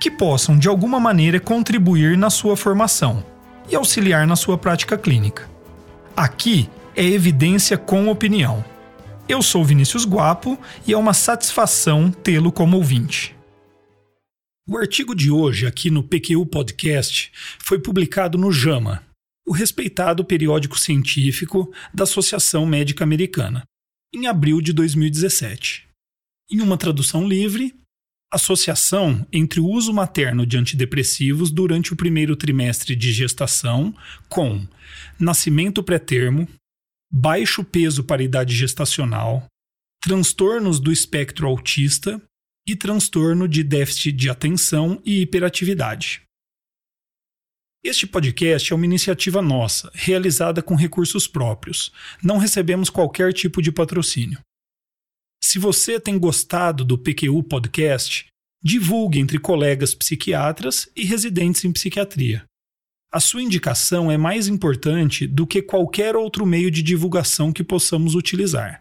que possam de alguma maneira contribuir na sua formação e auxiliar na sua prática clínica. Aqui é evidência com opinião. Eu sou Vinícius Guapo e é uma satisfação tê-lo como ouvinte. O artigo de hoje, aqui no PQU Podcast, foi publicado no JAMA, o respeitado periódico científico da Associação Médica Americana, em abril de 2017. Em uma tradução livre, associação entre o uso materno de antidepressivos durante o primeiro trimestre de gestação com nascimento pré-termo, baixo peso para idade gestacional, transtornos do espectro autista e transtorno de déficit de atenção e hiperatividade. Este podcast é uma iniciativa nossa, realizada com recursos próprios. Não recebemos qualquer tipo de patrocínio. Se você tem gostado do PQU Podcast, divulgue entre colegas psiquiatras e residentes em psiquiatria. A sua indicação é mais importante do que qualquer outro meio de divulgação que possamos utilizar.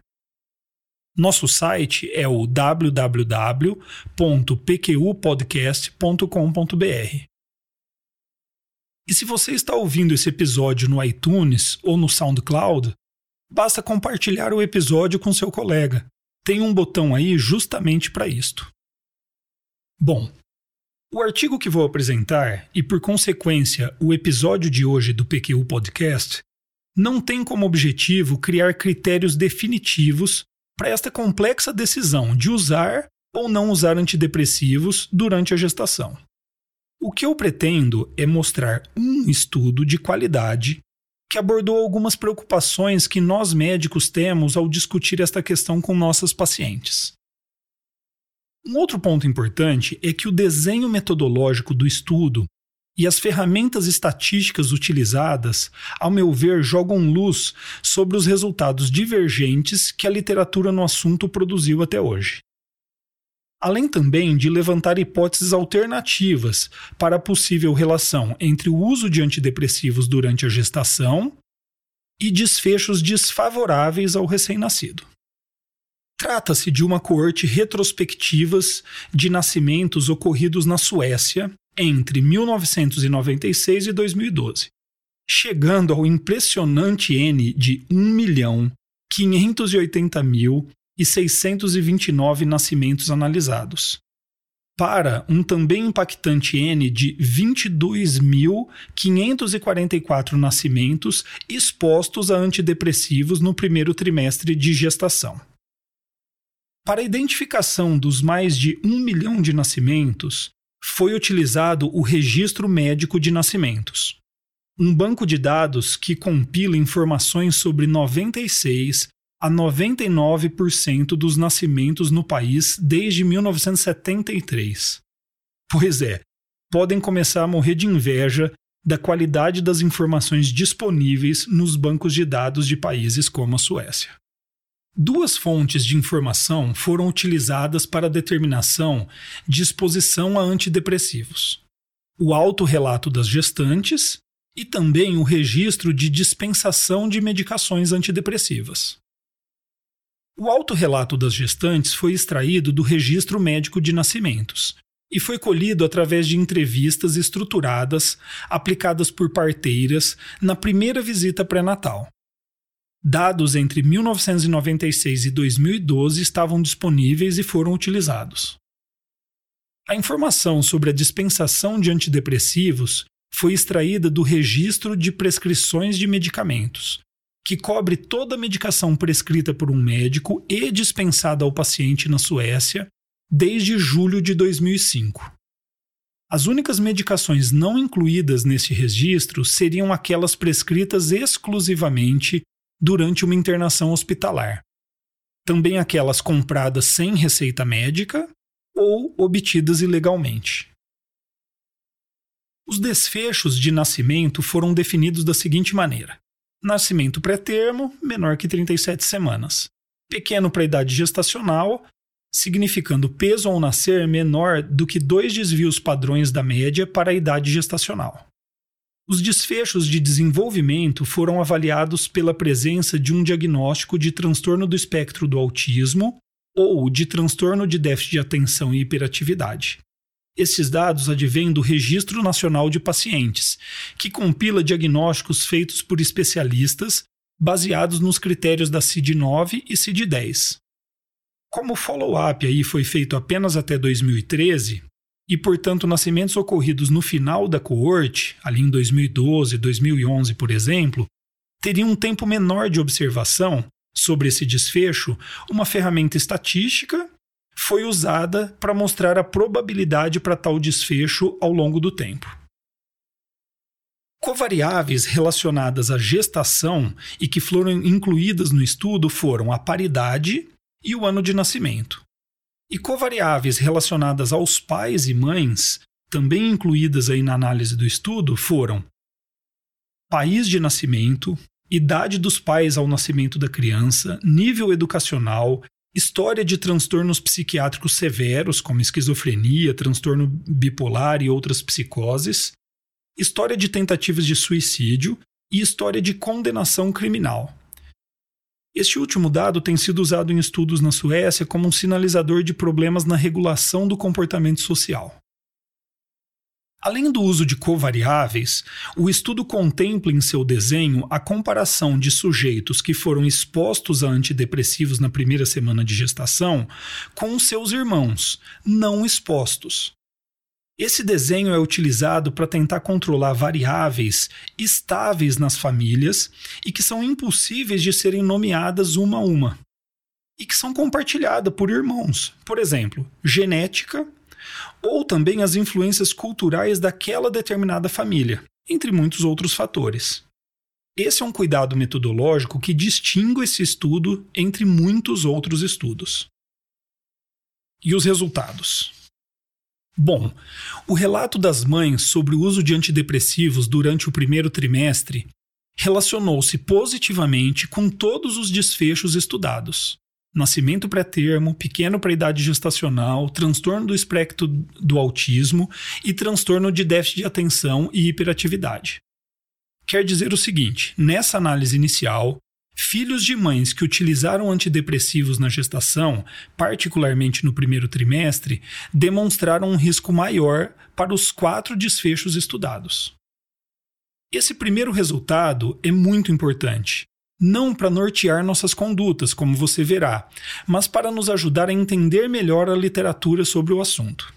Nosso site é o www.pqpodcast.com.br. E se você está ouvindo esse episódio no iTunes ou no SoundCloud, basta compartilhar o episódio com seu colega tem um botão aí justamente para isto. Bom, o artigo que vou apresentar, e por consequência o episódio de hoje do PQU Podcast, não tem como objetivo criar critérios definitivos para esta complexa decisão de usar ou não usar antidepressivos durante a gestação. O que eu pretendo é mostrar um estudo de qualidade que abordou algumas preocupações que nós médicos temos ao discutir esta questão com nossas pacientes. Um outro ponto importante é que o desenho metodológico do estudo e as ferramentas estatísticas utilizadas, ao meu ver, jogam luz sobre os resultados divergentes que a literatura no assunto produziu até hoje além também de levantar hipóteses alternativas para a possível relação entre o uso de antidepressivos durante a gestação e desfechos desfavoráveis ao recém-nascido. Trata-se de uma coorte retrospectivas de nascimentos ocorridos na Suécia entre 1996 e 2012, chegando ao impressionante N de 1 milhão 580 mil e 629 nascimentos analisados, para um também impactante N de 22.544 nascimentos expostos a antidepressivos no primeiro trimestre de gestação. Para a identificação dos mais de um milhão de nascimentos, foi utilizado o Registro Médico de Nascimentos, um banco de dados que compila informações sobre 96 a 99% dos nascimentos no país desde 1973. Pois é, podem começar a morrer de inveja da qualidade das informações disponíveis nos bancos de dados de países como a Suécia. Duas fontes de informação foram utilizadas para a determinação de exposição a antidepressivos: o autorrelato das gestantes e também o registro de dispensação de medicações antidepressivas. O autorrelato das gestantes foi extraído do Registro Médico de Nascimentos e foi colhido através de entrevistas estruturadas aplicadas por parteiras na primeira visita pré-natal. Dados entre 1996 e 2012 estavam disponíveis e foram utilizados. A informação sobre a dispensação de antidepressivos foi extraída do Registro de Prescrições de Medicamentos, que cobre toda a medicação prescrita por um médico e dispensada ao paciente na Suécia desde julho de 2005. As únicas medicações não incluídas neste registro seriam aquelas prescritas exclusivamente durante uma internação hospitalar. Também aquelas compradas sem receita médica ou obtidas ilegalmente. Os desfechos de nascimento foram definidos da seguinte maneira: nascimento pré-termo, menor que 37 semanas. Pequeno para a idade gestacional, significando peso ao nascer menor do que dois desvios padrões da média para a idade gestacional. Os desfechos de desenvolvimento foram avaliados pela presença de um diagnóstico de transtorno do espectro do autismo ou de transtorno de déficit de atenção e hiperatividade. Esses dados advêm do Registro Nacional de Pacientes, que compila diagnósticos feitos por especialistas baseados nos critérios da CID-9 e CID-10. Como o follow-up aí foi feito apenas até 2013, e, portanto, nascimentos ocorridos no final da coorte, ali em 2012, 2011, por exemplo, teriam um tempo menor de observação sobre esse desfecho, uma ferramenta estatística foi usada para mostrar a probabilidade para tal desfecho ao longo do tempo. Covariáveis relacionadas à gestação e que foram incluídas no estudo foram a paridade e o ano de nascimento. E covariáveis relacionadas aos pais e mães, também incluídas aí na análise do estudo, foram país de nascimento, idade dos pais ao nascimento da criança, nível educacional, história de transtornos psiquiátricos severos, como esquizofrenia, transtorno bipolar e outras psicoses, história de tentativas de suicídio e história de condenação criminal. Este último dado tem sido usado em estudos na Suécia como um sinalizador de problemas na regulação do comportamento social. Além do uso de covariáveis, o estudo contempla em seu desenho a comparação de sujeitos que foram expostos a antidepressivos na primeira semana de gestação com seus irmãos, não expostos. Esse desenho é utilizado para tentar controlar variáveis estáveis nas famílias e que são impossíveis de serem nomeadas uma a uma, e que são compartilhadas por irmãos, por exemplo, genética ou também as influências culturais daquela determinada família, entre muitos outros fatores. Esse é um cuidado metodológico que distingue esse estudo entre muitos outros estudos. E os resultados? Bom, o relato das mães sobre o uso de antidepressivos durante o primeiro trimestre relacionou-se positivamente com todos os desfechos estudados nascimento pré-termo, pequeno para idade gestacional, transtorno do espectro do autismo e transtorno de déficit de atenção e hiperatividade. Quer dizer o seguinte: nessa análise inicial, filhos de mães que utilizaram antidepressivos na gestação, particularmente no primeiro trimestre, demonstraram um risco maior para os quatro desfechos estudados. Esse primeiro resultado é muito importante, não para nortear nossas condutas, como você verá, mas para nos ajudar a entender melhor a literatura sobre o assunto.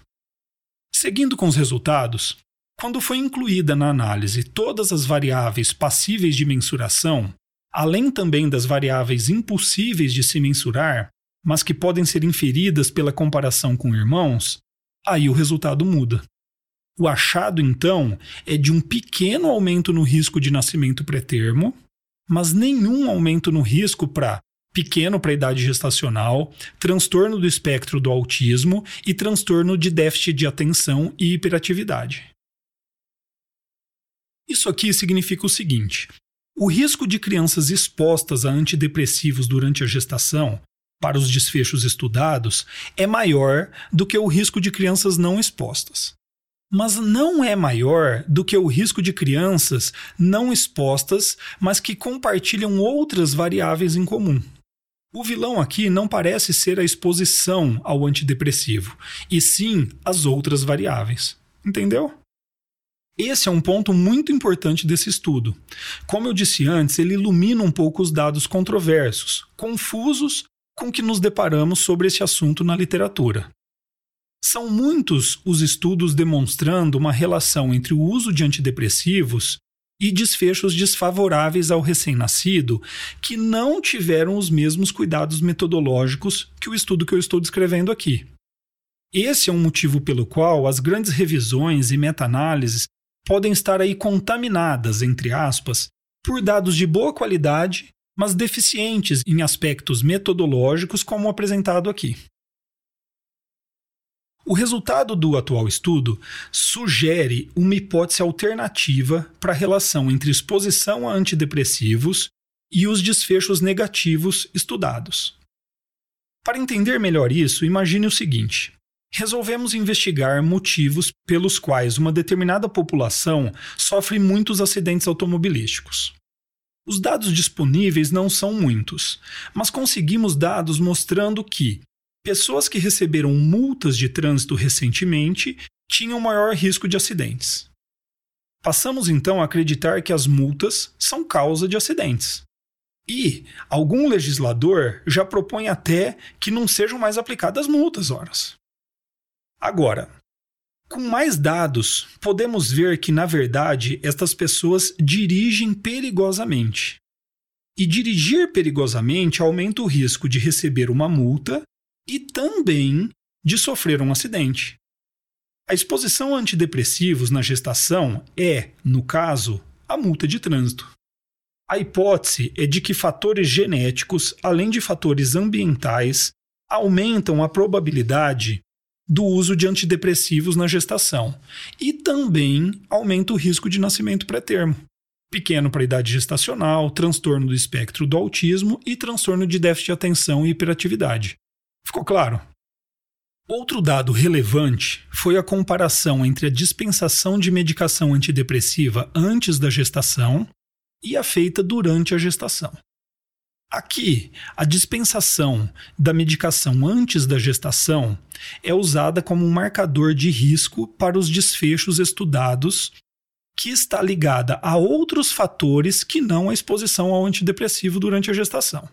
Seguindo com os resultados, quando foi incluída na análise todas as variáveis passíveis de mensuração, além também das variáveis impossíveis de se mensurar, mas que podem ser inferidas pela comparação com irmãos, aí o resultado muda. O achado, então, é de um pequeno aumento no risco de nascimento pré-termo, mas nenhum aumento no risco para pequeno para idade gestacional, transtorno do espectro do autismo e transtorno de déficit de atenção e hiperatividade. Isso aqui significa o seguinte: o risco de crianças expostas a antidepressivos durante a gestação, para os desfechos estudados, é maior do que o risco de crianças não expostas mas não é maior do que o risco de crianças não expostas, mas que compartilham outras variáveis em comum. O vilão aqui não parece ser a exposição ao antidepressivo, e sim as outras variáveis. Entendeu? Esse é um ponto muito importante desse estudo. Como eu disse antes, ele ilumina um pouco os dados controversos, confusos com que nos deparamos sobre esse assunto na literatura. São muitos os estudos demonstrando uma relação entre o uso de antidepressivos e desfechos desfavoráveis ao recém-nascido que não tiveram os mesmos cuidados metodológicos que o estudo que eu estou descrevendo aqui. Esse é um motivo pelo qual as grandes revisões e meta-análises podem estar aí contaminadas, entre aspas, por dados de boa qualidade, mas deficientes em aspectos metodológicos, como apresentado aqui. O resultado do atual estudo sugere uma hipótese alternativa para a relação entre exposição a antidepressivos e os desfechos negativos estudados. Para entender melhor isso, imagine o seguinte: resolvemos investigar motivos pelos quais uma determinada população sofre muitos acidentes automobilísticos. Os dados disponíveis não são muitos, mas conseguimos dados mostrando que pessoas que receberam multas de trânsito recentemente tinham maior risco de acidentes. Passamos então a acreditar que as multas são causa de acidentes. E algum legislador já propõe até que não sejam mais aplicadas multas, horas. Agora, com mais dados, podemos ver que, na verdade, estas pessoas dirigem perigosamente. E dirigir perigosamente aumenta o risco de receber uma multa e também de sofrer um acidente. A exposição a antidepressivos na gestação é, no caso, a multa de trânsito. A hipótese é de que fatores genéticos, além de fatores ambientais, aumentam a probabilidade do uso de antidepressivos na gestação e também aumenta o risco de nascimento pré-termo. Pequeno para a idade gestacional, transtorno do espectro do autismo e transtorno de déficit de atenção e hiperatividade. Ficou claro? Outro dado relevante foi a comparação entre a dispensação de medicação antidepressiva antes da gestação e a feita durante a gestação. Aqui, a dispensação da medicação antes da gestação é usada como um marcador de risco para os desfechos estudados, que está ligada a outros fatores que não a exposição ao antidepressivo durante a gestação.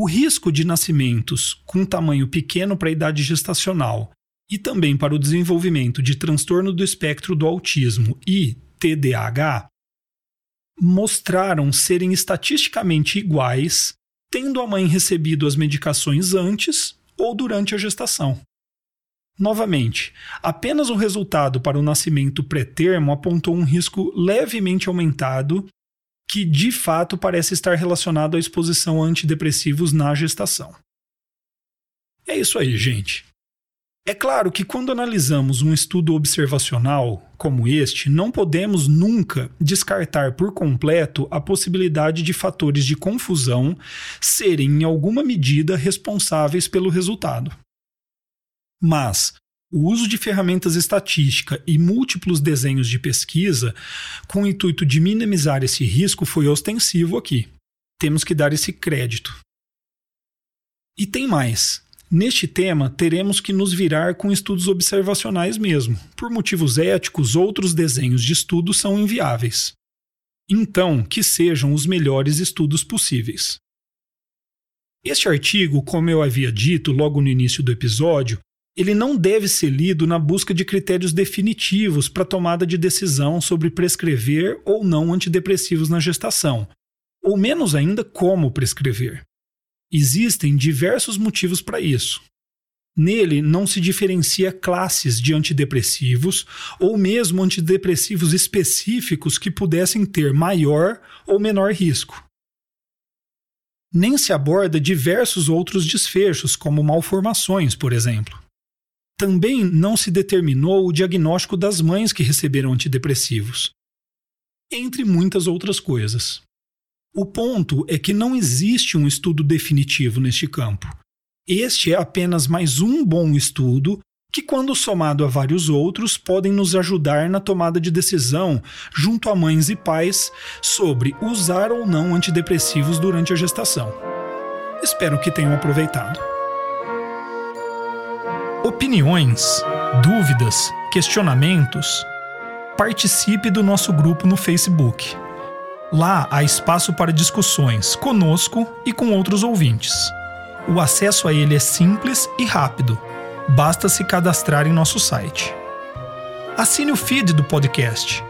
O risco de nascimentos com tamanho pequeno para a idade gestacional e também para o desenvolvimento de transtorno do espectro do autismo e TDAH mostraram serem estatisticamente iguais, tendo a mãe recebido as medicações antes ou durante a gestação. Novamente, apenas o resultado para o nascimento pré-termo apontou um risco levemente aumentado que de fato parece estar relacionado à exposição a antidepressivos na gestação. É isso aí, gente. É claro que quando analisamos um estudo observacional como este, não podemos nunca descartar por completo a possibilidade de fatores de confusão serem, em alguma medida, responsáveis pelo resultado. Mas o uso de ferramentas estatística e múltiplos desenhos de pesquisa, com o intuito de minimizar esse risco, foi ostensivo aqui. Temos que dar esse crédito. E tem mais. Neste tema, teremos que nos virar com estudos observacionais mesmo. Por motivos éticos, outros desenhos de estudo são inviáveis. Então, que sejam os melhores estudos possíveis. Este artigo, como eu havia dito logo no início do episódio, ele não deve ser lido na busca de critérios definitivos para tomada de decisão sobre prescrever ou não antidepressivos na gestação, ou menos ainda como prescrever. Existem diversos motivos para isso. Nele não se diferencia classes de antidepressivos ou mesmo antidepressivos específicos que pudessem ter maior ou menor risco. Nem se aborda diversos outros desfechos, como malformações, por exemplo. Também não se determinou o diagnóstico das mães que receberam antidepressivos, entre muitas outras coisas. O ponto é que não existe um estudo definitivo neste campo. Este é apenas mais um bom estudo que, quando somado a vários outros, podem nos ajudar na tomada de decisão junto a mães e pais sobre usar ou não antidepressivos durante a gestação. Espero que tenham aproveitado. Opiniões, dúvidas, questionamentos? Participe do nosso grupo no Facebook Lá há espaço para discussões conosco e com outros ouvintes. O acesso a ele é simples e rápido. Basta se cadastrar em nosso site. Assine o feed do podcast.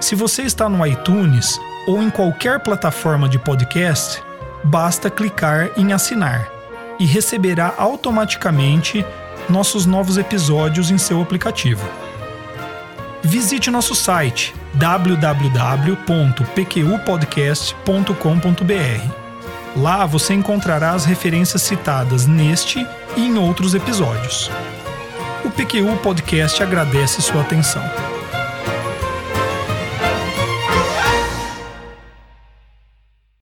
Se você está no iTunes ou em qualquer plataforma de podcast, basta clicar em assinar e receberá automaticamente nossos novos episódios em seu aplicativo. Visite nosso site www.pqpodcast.com.br. Lá você encontrará as referências citadas neste e em outros episódios. o PQU Podcast agradece sua atenção.